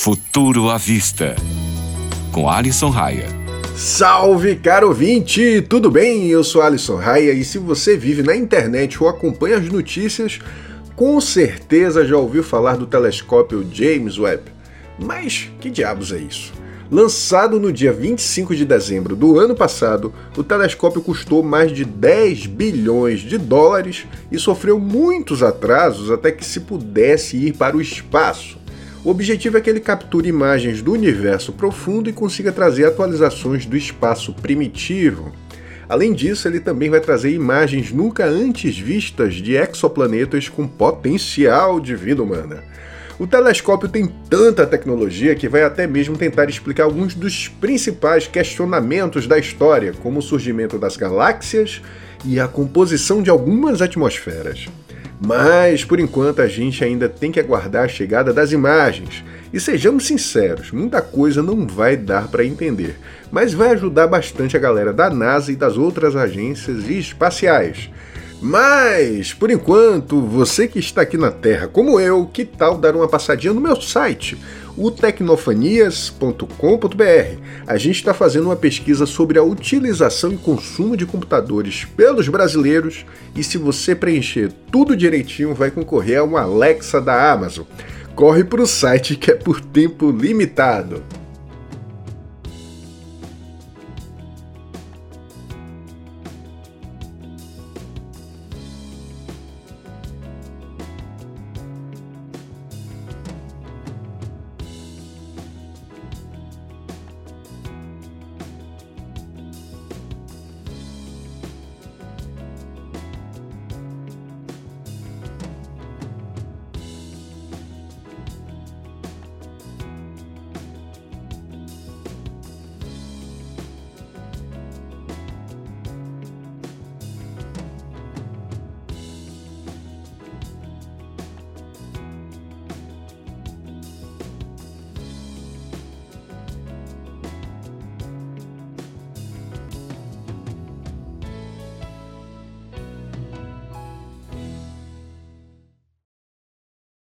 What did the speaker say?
Futuro à Vista, com Alisson Raia. Salve, caro ouvinte! Tudo bem? Eu sou Alisson Raia e se você vive na internet ou acompanha as notícias, com certeza já ouviu falar do telescópio James Webb. Mas que diabos é isso? Lançado no dia 25 de dezembro do ano passado, o telescópio custou mais de 10 bilhões de dólares e sofreu muitos atrasos até que se pudesse ir para o espaço. O objetivo é que ele capture imagens do universo profundo e consiga trazer atualizações do espaço primitivo. Além disso, ele também vai trazer imagens nunca antes vistas de exoplanetas com potencial de vida humana. O telescópio tem tanta tecnologia que vai até mesmo tentar explicar alguns dos principais questionamentos da história, como o surgimento das galáxias e a composição de algumas atmosferas. Mas, por enquanto, a gente ainda tem que aguardar a chegada das imagens. E sejamos sinceros, muita coisa não vai dar para entender, mas vai ajudar bastante a galera da NASA e das outras agências espaciais. Mas, por enquanto, você que está aqui na Terra como eu, que tal dar uma passadinha no meu site, o tecnofanias.com.br? A gente está fazendo uma pesquisa sobre a utilização e consumo de computadores pelos brasileiros e se você preencher tudo direitinho, vai concorrer a uma Alexa da Amazon. Corre para o site que é por tempo limitado.